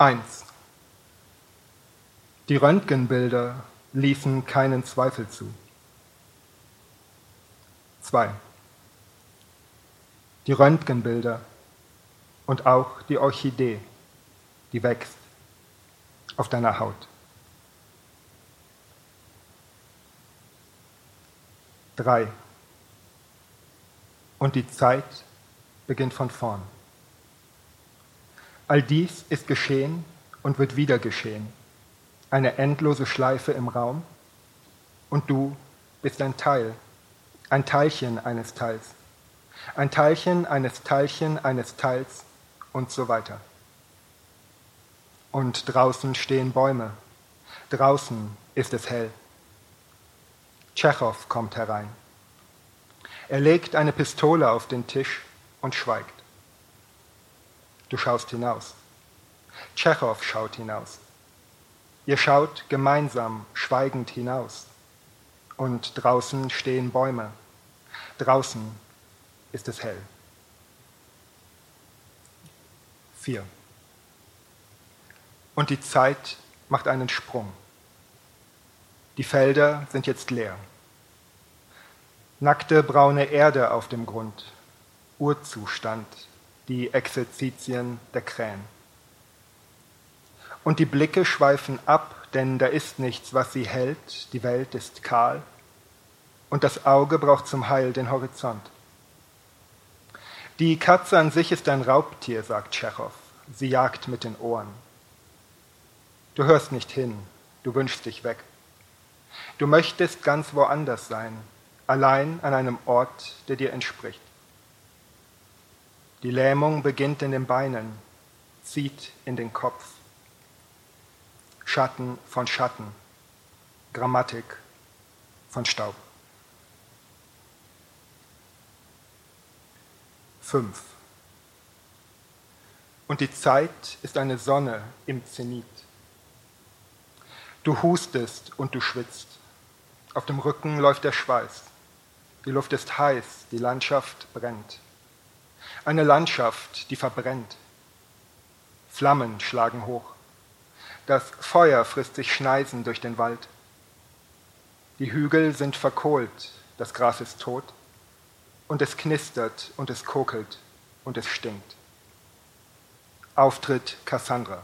1. Die Röntgenbilder ließen keinen Zweifel zu. 2. Die Röntgenbilder und auch die Orchidee, die wächst auf deiner Haut. 3. Und die Zeit beginnt von vorn. All dies ist geschehen und wird wieder geschehen. Eine endlose Schleife im Raum und du bist ein Teil, ein Teilchen eines Teils, ein Teilchen eines Teilchen eines Teils und so weiter. Und draußen stehen Bäume, draußen ist es hell. Tschechow kommt herein. Er legt eine Pistole auf den Tisch und schweigt. Du schaust hinaus. Tschechow schaut hinaus. Ihr schaut gemeinsam schweigend hinaus. Und draußen stehen Bäume. Draußen ist es hell. 4. Und die Zeit macht einen Sprung. Die Felder sind jetzt leer. Nackte braune Erde auf dem Grund. Urzustand, die Exerzitien der Krähen. Und die Blicke schweifen ab, denn da ist nichts, was sie hält, die Welt ist kahl, und das Auge braucht zum Heil den Horizont. Die Katze an sich ist ein Raubtier, sagt Tschechow. Sie jagt mit den Ohren. Du hörst nicht hin, du wünschst dich weg. Du möchtest ganz woanders sein, allein an einem Ort, der dir entspricht. Die Lähmung beginnt in den Beinen, zieht in den Kopf. Schatten von Schatten, Grammatik von Staub. 5. Und die Zeit ist eine Sonne im Zenit. Du hustest und du schwitzt. Auf dem Rücken läuft der Schweiß. Die Luft ist heiß, die Landschaft brennt. Eine Landschaft, die verbrennt. Flammen schlagen hoch. Das Feuer frisst sich Schneisen durch den Wald. Die Hügel sind verkohlt, das Gras ist tot, und es knistert und es kokelt und es stinkt. Auftritt Cassandra.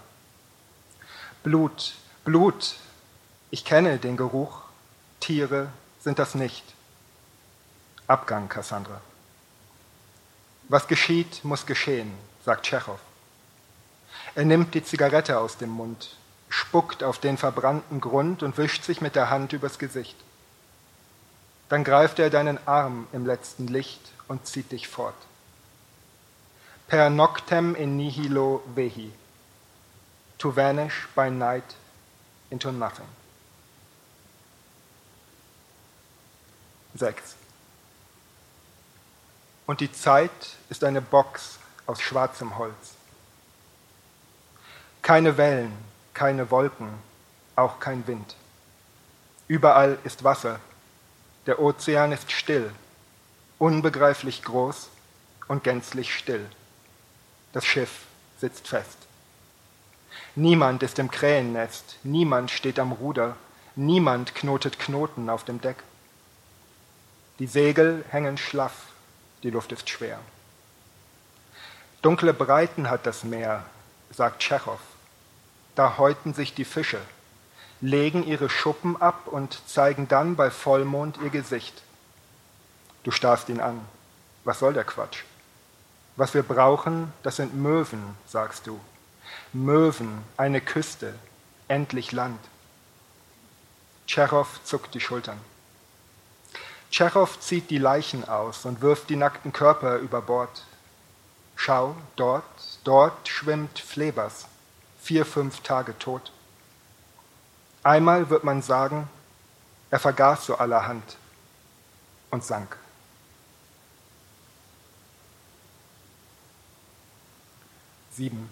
Blut, Blut, ich kenne den Geruch, Tiere sind das nicht. Abgang, Cassandra. Was geschieht, muss geschehen, sagt Tschechow. Er nimmt die Zigarette aus dem Mund, spuckt auf den verbrannten Grund und wischt sich mit der Hand übers Gesicht. Dann greift er deinen Arm im letzten Licht und zieht dich fort. Per noctem in nihilo vehi, to vanish by night into nothing. 6. Und die Zeit ist eine Box aus schwarzem Holz. Keine Wellen, keine Wolken, auch kein Wind. Überall ist Wasser. Der Ozean ist still, unbegreiflich groß und gänzlich still. Das Schiff sitzt fest. Niemand ist im Krähennest, niemand steht am Ruder, niemand knotet Knoten auf dem Deck. Die Segel hängen schlaff, die Luft ist schwer. Dunkle Breiten hat das Meer, sagt Tschechow. Da häuten sich die Fische, legen ihre Schuppen ab und zeigen dann bei Vollmond ihr Gesicht. Du starrst ihn an. Was soll der Quatsch? Was wir brauchen, das sind Möwen, sagst du. Möwen, eine Küste, endlich Land. Tschechow zuckt die Schultern. Tschechow zieht die Leichen aus und wirft die nackten Körper über Bord. Schau, dort, dort schwimmt Flebers, vier, fünf Tage tot. Einmal wird man sagen, er vergaß so allerhand und sank. Sieben.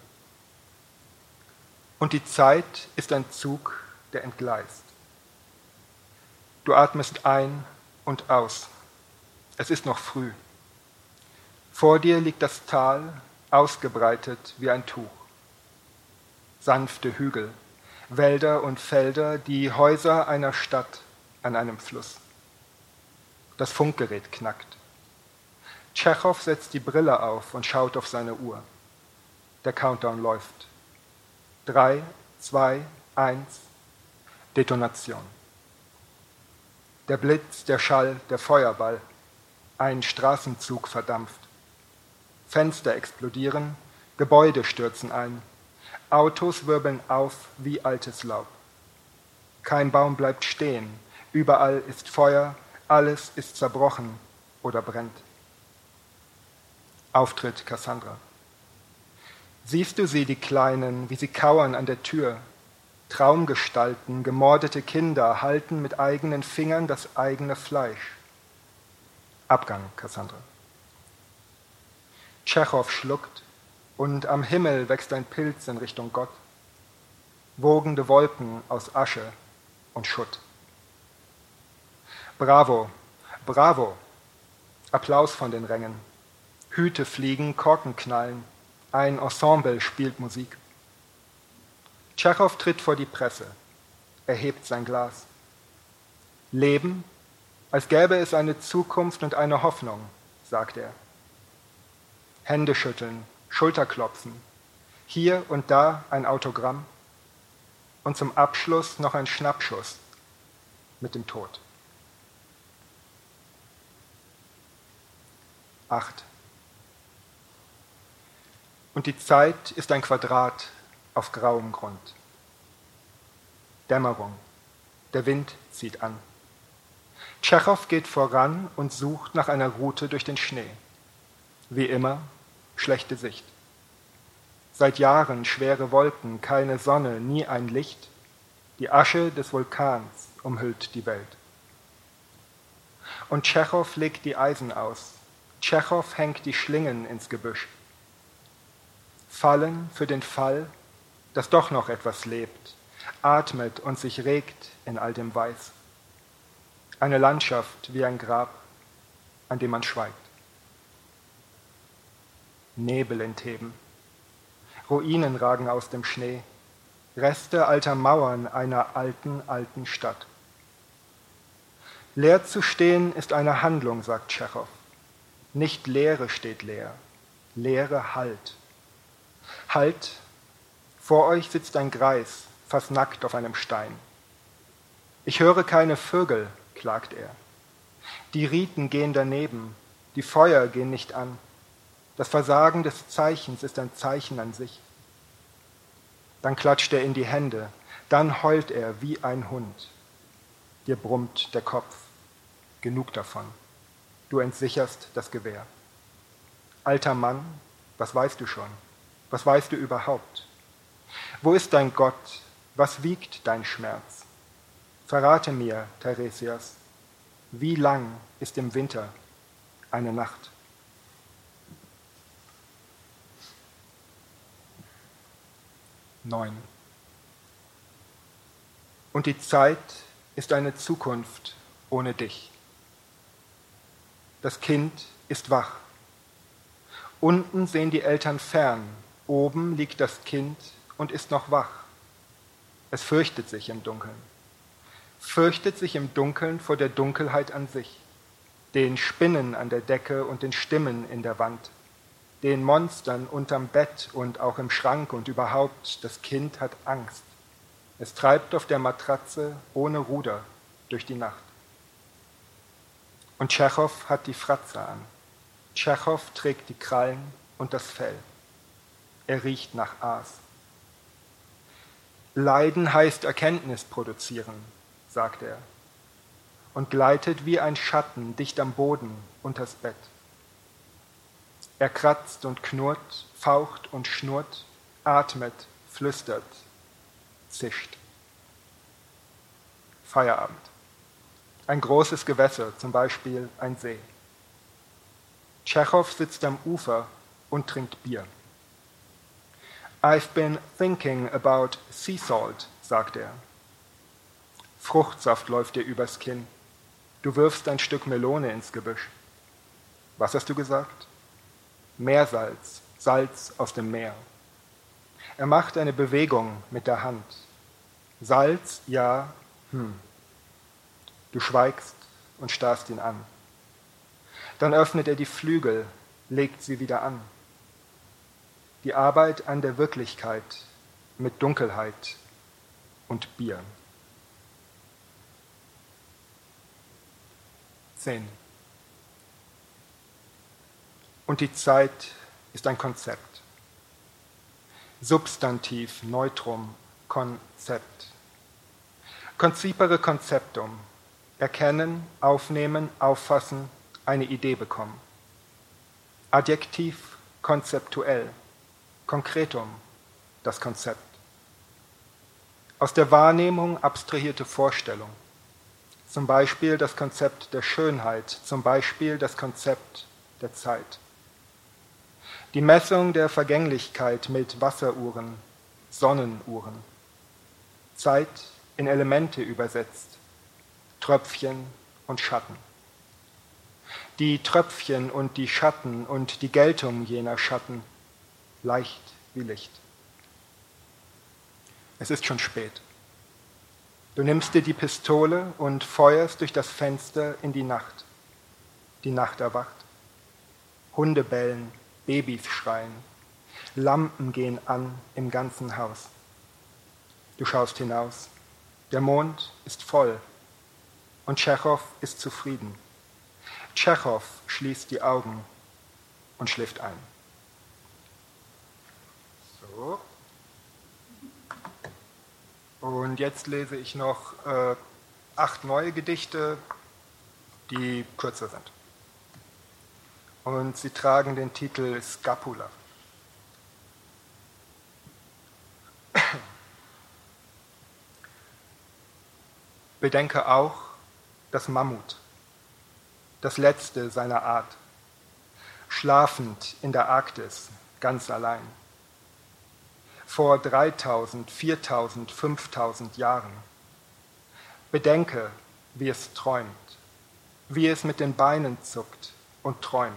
Und die Zeit ist ein Zug, der entgleist. Du atmest ein und aus. Es ist noch früh. Vor dir liegt das Tal, ausgebreitet wie ein Tuch. sanfte Hügel, Wälder und Felder, die Häuser einer Stadt an einem Fluss. Das Funkgerät knackt. Tschechow setzt die Brille auf und schaut auf seine Uhr. Der Countdown läuft. Drei, zwei, eins. Detonation. Der Blitz, der Schall, der Feuerball. Ein Straßenzug verdampft. Fenster explodieren, Gebäude stürzen ein. Autos wirbeln auf wie altes Laub. Kein Baum bleibt stehen. Überall ist Feuer, alles ist zerbrochen oder brennt. Auftritt Cassandra. Siehst du sie, die Kleinen, wie sie kauern an der Tür? Traumgestalten, gemordete Kinder halten mit eigenen Fingern das eigene Fleisch. Abgang, Cassandra. Tschechow schluckt und am Himmel wächst ein Pilz in Richtung Gott. Wogende Wolken aus Asche und Schutt. Bravo, bravo. Applaus von den Rängen. Hüte fliegen, Korken knallen. Ein Ensemble spielt Musik. Tschechow tritt vor die Presse, erhebt sein Glas. Leben, als gäbe es eine Zukunft und eine Hoffnung, sagt er. Hände schütteln, Schulterklopfen, hier und da ein Autogramm und zum Abschluss noch ein Schnappschuss mit dem Tod. Acht. Und die Zeit ist ein Quadrat auf grauem Grund. Dämmerung. Der Wind zieht an. Tschechow geht voran und sucht nach einer Route durch den Schnee. Wie immer, schlechte Sicht. Seit Jahren schwere Wolken, keine Sonne, nie ein Licht. Die Asche des Vulkans umhüllt die Welt. Und Tschechow legt die Eisen aus. Tschechow hängt die Schlingen ins Gebüsch fallen für den Fall, dass doch noch etwas lebt, atmet und sich regt in all dem Weiß. Eine Landschaft wie ein Grab, an dem man schweigt. Nebel in Theben. Ruinen ragen aus dem Schnee, Reste alter Mauern einer alten, alten Stadt. Leer zu stehen ist eine Handlung, sagt Tschechow. Nicht Leere steht leer, Leere Halt. Halt, vor euch sitzt ein Greis, fast nackt auf einem Stein. Ich höre keine Vögel, klagt er. Die Riten gehen daneben, die Feuer gehen nicht an. Das Versagen des Zeichens ist ein Zeichen an sich. Dann klatscht er in die Hände, dann heult er wie ein Hund. Dir brummt der Kopf. Genug davon. Du entsicherst das Gewehr. Alter Mann, was weißt du schon? Was weißt du überhaupt? Wo ist dein Gott? Was wiegt dein Schmerz? Verrate mir, Theresias, wie lang ist im Winter eine Nacht? Neun. Und die Zeit ist eine Zukunft ohne dich. Das Kind ist wach. Unten sehen die Eltern fern, Oben liegt das Kind und ist noch wach. Es fürchtet sich im Dunkeln. Fürchtet sich im Dunkeln vor der Dunkelheit an sich, den Spinnen an der Decke und den Stimmen in der Wand, den Monstern unterm Bett und auch im Schrank und überhaupt, das Kind hat Angst. Es treibt auf der Matratze ohne Ruder durch die Nacht. Und Tschechow hat die Fratze an. Tschechow trägt die Krallen und das Fell. Er riecht nach Aas. Leiden heißt Erkenntnis produzieren, sagt er, und gleitet wie ein Schatten dicht am Boden unters Bett. Er kratzt und knurrt, faucht und schnurrt, atmet, flüstert, zischt. Feierabend. Ein großes Gewässer, zum Beispiel ein See. Tschechow sitzt am Ufer und trinkt Bier. I've been thinking about sea salt, sagt er. Fruchtsaft läuft dir übers Kinn. Du wirfst ein Stück Melone ins Gebüsch. Was hast du gesagt? Meersalz, Salz aus dem Meer. Er macht eine Bewegung mit der Hand. Salz, ja, hm. Du schweigst und starrst ihn an. Dann öffnet er die Flügel, legt sie wieder an. Die Arbeit an der Wirklichkeit mit Dunkelheit und Bier. Zehn. Und die Zeit ist ein Konzept. Substantiv, Neutrum, Konzept. Concipere conceptum. Erkennen, aufnehmen, auffassen, eine Idee bekommen. Adjektiv konzeptuell. Konkretum, das Konzept. Aus der Wahrnehmung abstrahierte Vorstellung. Zum Beispiel das Konzept der Schönheit, zum Beispiel das Konzept der Zeit. Die Messung der Vergänglichkeit mit Wasseruhren, Sonnenuhren. Zeit in Elemente übersetzt, Tröpfchen und Schatten. Die Tröpfchen und die Schatten und die Geltung jener Schatten, leicht wie Licht. Es ist schon spät. Du nimmst dir die Pistole und feuerst durch das Fenster in die Nacht. Die Nacht erwacht. Hunde bellen, Babys schreien, Lampen gehen an im ganzen Haus. Du schaust hinaus. Der Mond ist voll und Tschechow ist zufrieden. Tschechow schließt die Augen und schläft ein. So. Und jetzt lese ich noch äh, acht neue Gedichte, die kürzer sind. Und sie tragen den Titel Scapula. Bedenke auch das Mammut, das letzte seiner Art, schlafend in der Arktis, ganz allein. Vor 3000, 4000, 5000 Jahren. Bedenke, wie es träumt, wie es mit den Beinen zuckt und träumt.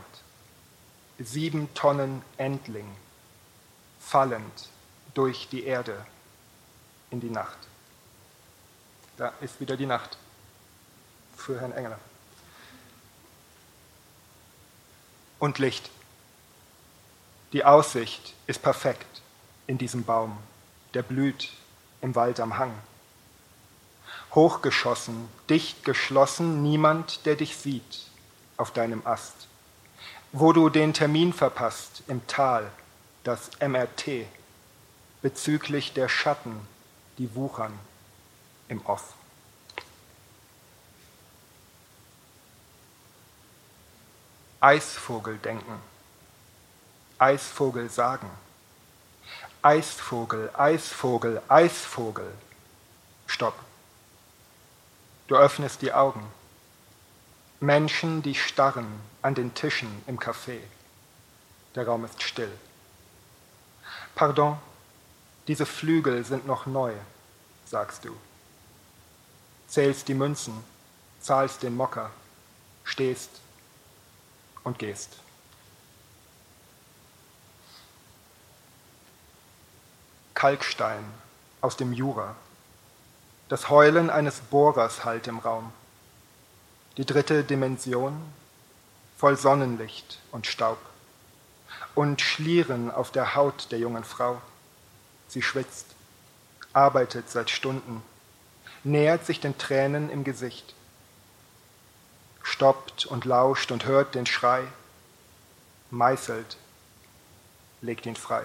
Sieben Tonnen Endling, fallend durch die Erde in die Nacht. Da ist wieder die Nacht für Herrn Engeler. Und Licht. Die Aussicht ist perfekt in diesem Baum, der blüht im Wald am Hang. Hochgeschossen, dicht geschlossen, niemand, der dich sieht auf deinem Ast. Wo du den Termin verpasst im Tal, das MRT, bezüglich der Schatten, die wuchern im Off. Eisvogel denken, Eisvogel sagen, Eisvogel, Eisvogel, Eisvogel. Stopp. Du öffnest die Augen. Menschen, die starren an den Tischen im Café. Der Raum ist still. Pardon, diese Flügel sind noch neu, sagst du zählst die Münzen, zahlst den Mocker, stehst und gehst. Kalkstein aus dem Jura. Das Heulen eines Bohrers hallt im Raum. Die dritte Dimension voll Sonnenlicht und Staub. Und Schlieren auf der Haut der jungen Frau. Sie schwitzt, arbeitet seit Stunden nähert sich den Tränen im Gesicht, stoppt und lauscht und hört den Schrei, meißelt, legt ihn frei.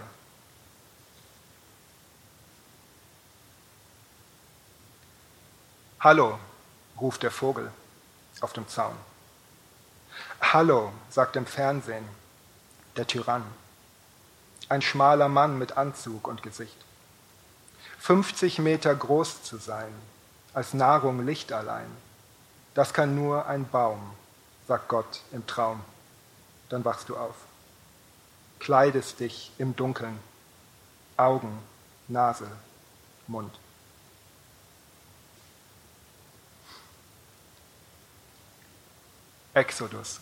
Hallo, ruft der Vogel auf dem Zaun. Hallo, sagt im Fernsehen der Tyrann, ein schmaler Mann mit Anzug und Gesicht. 50 Meter groß zu sein, als Nahrung Licht allein. Das kann nur ein Baum, sagt Gott im Traum. Dann wachst du auf, kleidest dich im Dunkeln, Augen, Nase, Mund. Exodus.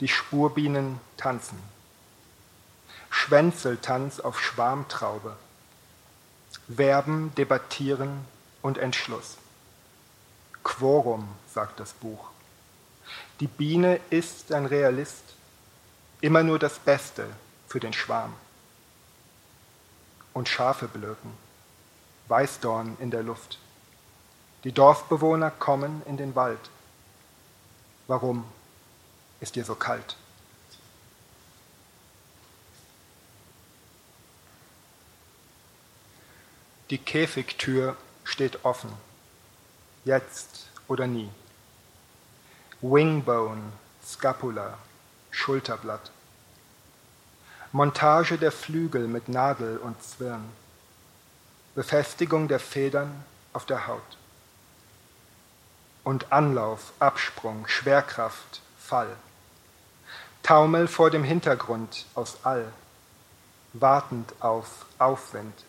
Die Spurbienen tanzen. Schwänzeltanz auf Schwarmtraube. Werben, debattieren und Entschluss. Quorum, sagt das Buch. Die Biene ist ein Realist, immer nur das Beste für den Schwarm. Und Schafe blöken, Weißdorn in der Luft. Die Dorfbewohner kommen in den Wald. Warum ist dir so kalt? Die Käfigtür steht offen, jetzt oder nie. Wingbone, Scapula, Schulterblatt. Montage der Flügel mit Nadel und Zwirn. Befestigung der Federn auf der Haut. Und Anlauf, Absprung, Schwerkraft, Fall. Taumel vor dem Hintergrund aus All, wartend auf Aufwind,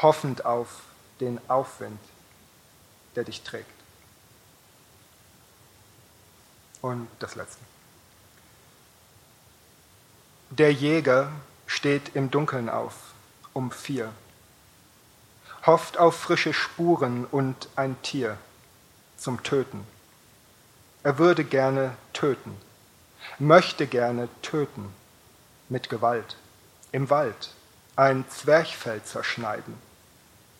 hoffend auf den Aufwind, der dich trägt. Und das Letzte. Der Jäger steht im Dunkeln auf, um vier, hofft auf frische Spuren und ein Tier zum Töten. Er würde gerne töten, möchte gerne töten mit Gewalt, im Wald, ein Zwerchfell zerschneiden,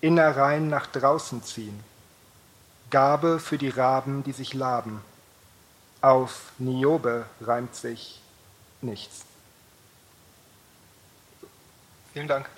Innereien nach draußen ziehen, Gabe für die Raben, die sich laben. Auf Niobe reimt sich nichts. Vielen Dank.